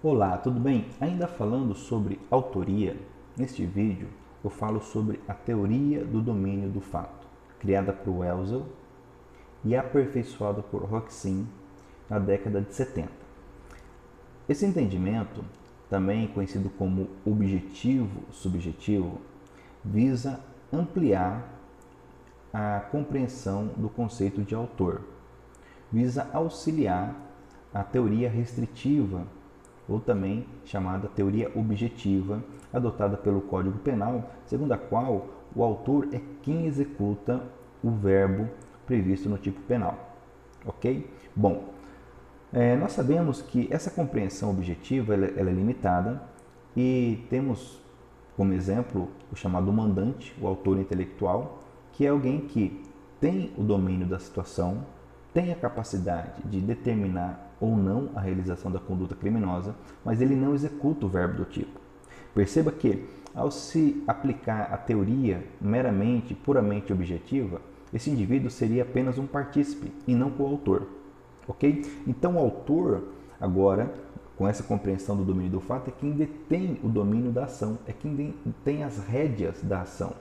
Olá, tudo bem? Ainda falando sobre autoria, neste vídeo eu falo sobre a teoria do domínio do fato, criada por Welzel e aperfeiçoada por Roxin na década de 70. Esse entendimento, também conhecido como objetivo subjetivo, visa ampliar a compreensão do conceito de autor, visa auxiliar a teoria restritiva ou também chamada teoria objetiva, adotada pelo Código Penal, segundo a qual o autor é quem executa o verbo previsto no tipo penal. Ok? Bom, é, nós sabemos que essa compreensão objetiva ela, ela é limitada e temos como exemplo o chamado mandante, o autor intelectual, que é alguém que tem o domínio da situação, tem a capacidade de determinar ou não a realização da conduta criminosa, mas ele não executa o verbo do tipo. Perceba que, ao se aplicar a teoria meramente, puramente objetiva, esse indivíduo seria apenas um partícipe e não coautor. Ok? Então, o autor, agora, com essa compreensão do domínio do fato, é quem detém o domínio da ação, é quem tem as rédeas da ação,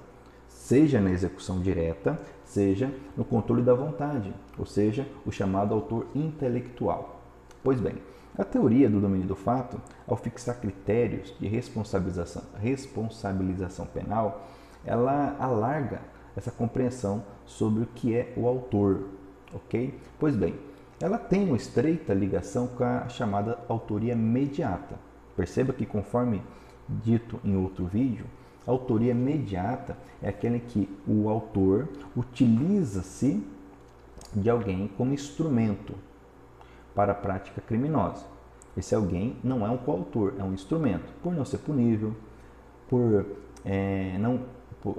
seja na execução direta, seja no controle da vontade, ou seja, o chamado autor intelectual. Pois bem, a teoria do domínio do fato, ao fixar critérios de responsabilização, responsabilização penal, ela alarga essa compreensão sobre o que é o autor, ok? Pois bem, ela tem uma estreita ligação com a chamada autoria mediata. Perceba que, conforme dito em outro vídeo, a autoria mediata é aquela em que o autor utiliza-se de alguém como instrumento para a prática criminosa. Esse alguém não é um coautor, é um instrumento, por não ser punível, por é, não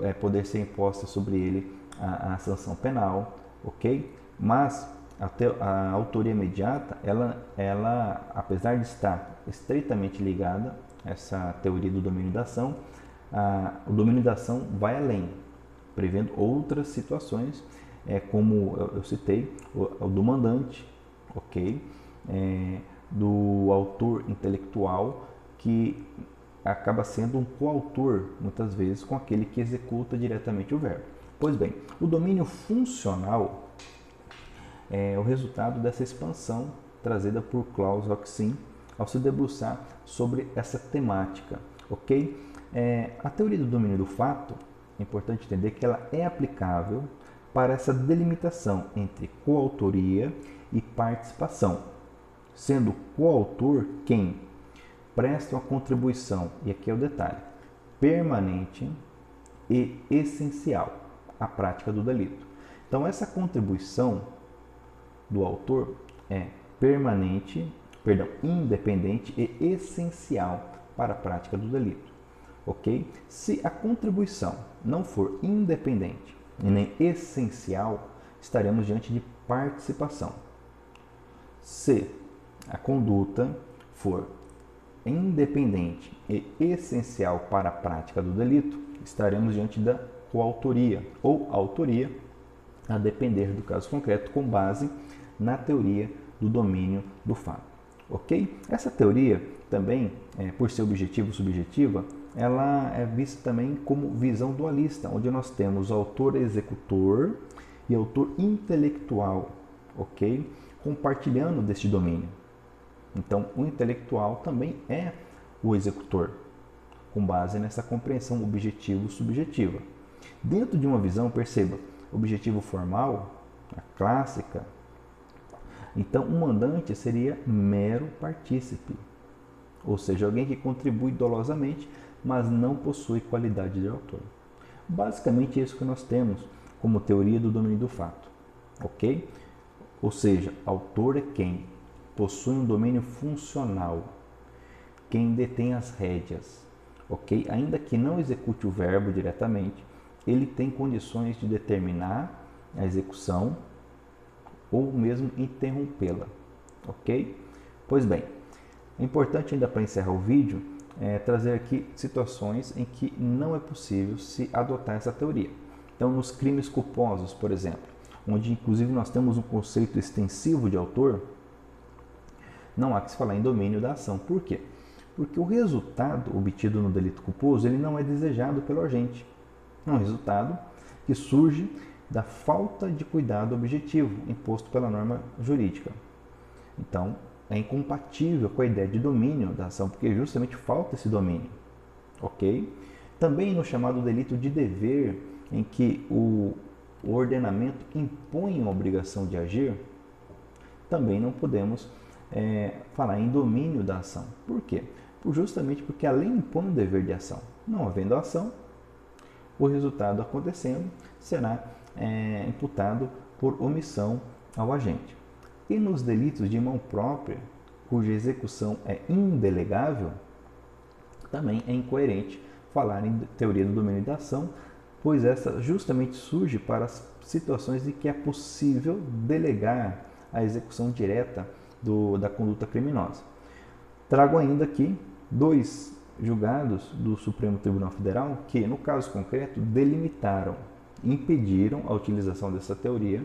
é, poder ser imposta sobre ele a, a sanção penal, ok? Mas a, te, a, autoria imediata, ela, ela, apesar de estar estreitamente ligada a essa teoria do domínio da ação, a, o domínio da ação vai além, prevendo outras situações, é, como eu, eu citei, o, o do mandante, ok? É, do autor intelectual que acaba sendo um coautor, muitas vezes, com aquele que executa diretamente o verbo. Pois bem, o domínio funcional é o resultado dessa expansão trazida por Klaus Roxin ao se debruçar sobre essa temática, ok? É, a teoria do domínio do fato, é importante entender que ela é aplicável para essa delimitação entre coautoria e participação, sendo coautor quem presta uma contribuição, e aqui é o detalhe, permanente e essencial à prática do delito. Então, essa contribuição do autor é permanente, perdão, independente e essencial para a prática do delito. Ok? Se a contribuição não for independente e nem essencial, estaremos diante de participação. Se a conduta for independente e essencial para a prática do delito, estaremos diante da coautoria ou autoria, a depender do caso concreto, com base na teoria do domínio do fato. Ok? Essa teoria também, é, por ser objetivo subjetiva, ela é vista também como visão dualista, onde nós temos autor executor e autor intelectual, ok? compartilhando deste domínio. Então, o intelectual também é o executor, com base nessa compreensão objetivo-subjetiva. Dentro de uma visão, perceba, objetivo formal, a clássica, então o mandante seria mero partícipe, ou seja, alguém que contribui dolosamente, mas não possui qualidade de autor. Basicamente é isso que nós temos como teoria do domínio do fato, ok? Ou seja, autor é quem possui um domínio funcional, quem detém as rédeas, ok? Ainda que não execute o verbo diretamente, ele tem condições de determinar a execução ou mesmo interrompê-la, ok? Pois bem, é importante ainda para encerrar o vídeo é, trazer aqui situações em que não é possível se adotar essa teoria. Então, nos crimes culposos, por exemplo, onde inclusive nós temos um conceito extensivo de autor, não há que se falar em domínio da ação. Por quê? Porque o resultado obtido no delito culposo ele não é desejado pelo agente. É um resultado que surge da falta de cuidado objetivo imposto pela norma jurídica. Então, é incompatível com a ideia de domínio da ação, porque justamente falta esse domínio. Ok? Também no chamado delito de dever, em que o, ordenamento impõe uma obrigação de agir, também não podemos é, falar em domínio da ação. Por quê? Justamente porque a lei impõe o dever de ação. Não havendo ação, o resultado acontecendo será é, imputado por omissão ao agente. E nos delitos de mão própria, cuja execução é indelegável, também é incoerente falar em teoria do domínio da ação, pois essa justamente surge para as situações em que é possível delegar a execução direta do, da conduta criminosa. Trago ainda aqui dois julgados do Supremo Tribunal Federal que, no caso concreto, delimitaram, impediram a utilização dessa teoria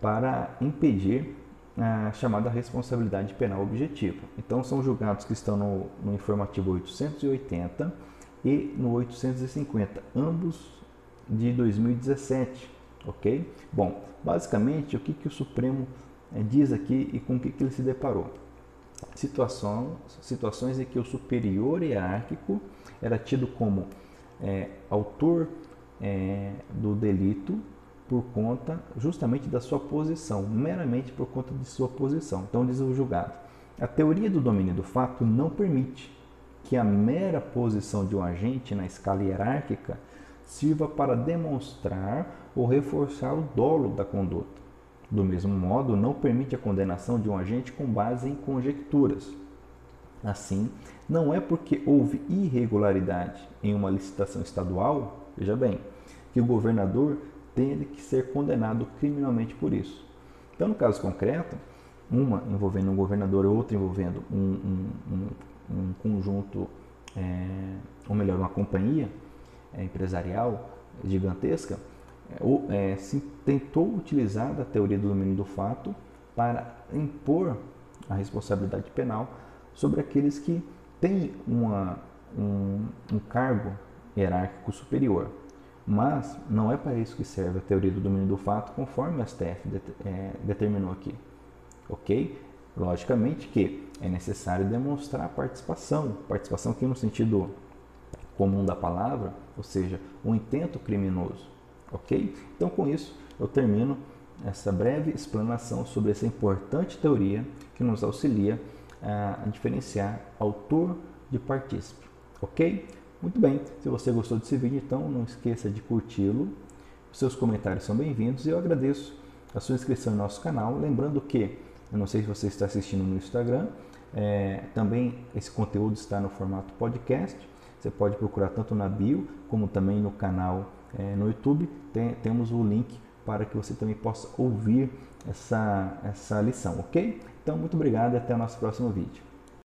para impedir a chamada responsabilidade penal objetiva. Então, são julgados que estão no, no informativo 880 e no 850, ambos de 2017, ok? Bom, basicamente, o que, que o Supremo é, diz aqui e com o que, que ele se deparou? Situação, situações em que o superior hierárquico era tido como é, autor é, do delito por conta justamente da sua posição, meramente por conta de sua posição. Então diz o julgado. A teoria do domínio do fato não permite que a mera posição de um agente na escala hierárquica sirva para demonstrar ou reforçar o dolo da conduta. Do mesmo modo, não permite a condenação de um agente com base em conjecturas. Assim, não é porque houve irregularidade em uma licitação estadual, veja bem, que o governador tem que ser condenado criminalmente por isso. Então, no caso concreto, uma envolvendo um governador outra envolvendo um, um, um, um conjunto, é, ou melhor, uma companhia é, empresarial gigantesca, é, é, se tentou utilizar da teoria do domínio do fato para impor a responsabilidade penal sobre aqueles que têm uma, um, um cargo hierárquico superior. Mas não é para isso que serve a teoria do domínio do fato, conforme o STF é, determinou aqui. Ok? Logicamente que é necessário demonstrar participação, participação aqui no sentido comum da palavra, ou seja, um intento criminoso. Ok? Então, com isso, eu termino essa breve explanação sobre essa importante teoria que nos auxilia a diferenciar autor de partícipe. Ok? Muito bem, se você gostou desse vídeo, então não esqueça de curti-lo. Seus comentários são bem-vindos e eu agradeço a sua inscrição no nosso canal. Lembrando que, eu não sei se você está assistindo no Instagram, é, também esse conteúdo está no formato podcast. Você pode procurar tanto na bio como também no canal é, no YouTube. Tem, temos o link para que você também possa ouvir essa, essa lição, ok? Então, muito obrigado e até o nosso próximo vídeo.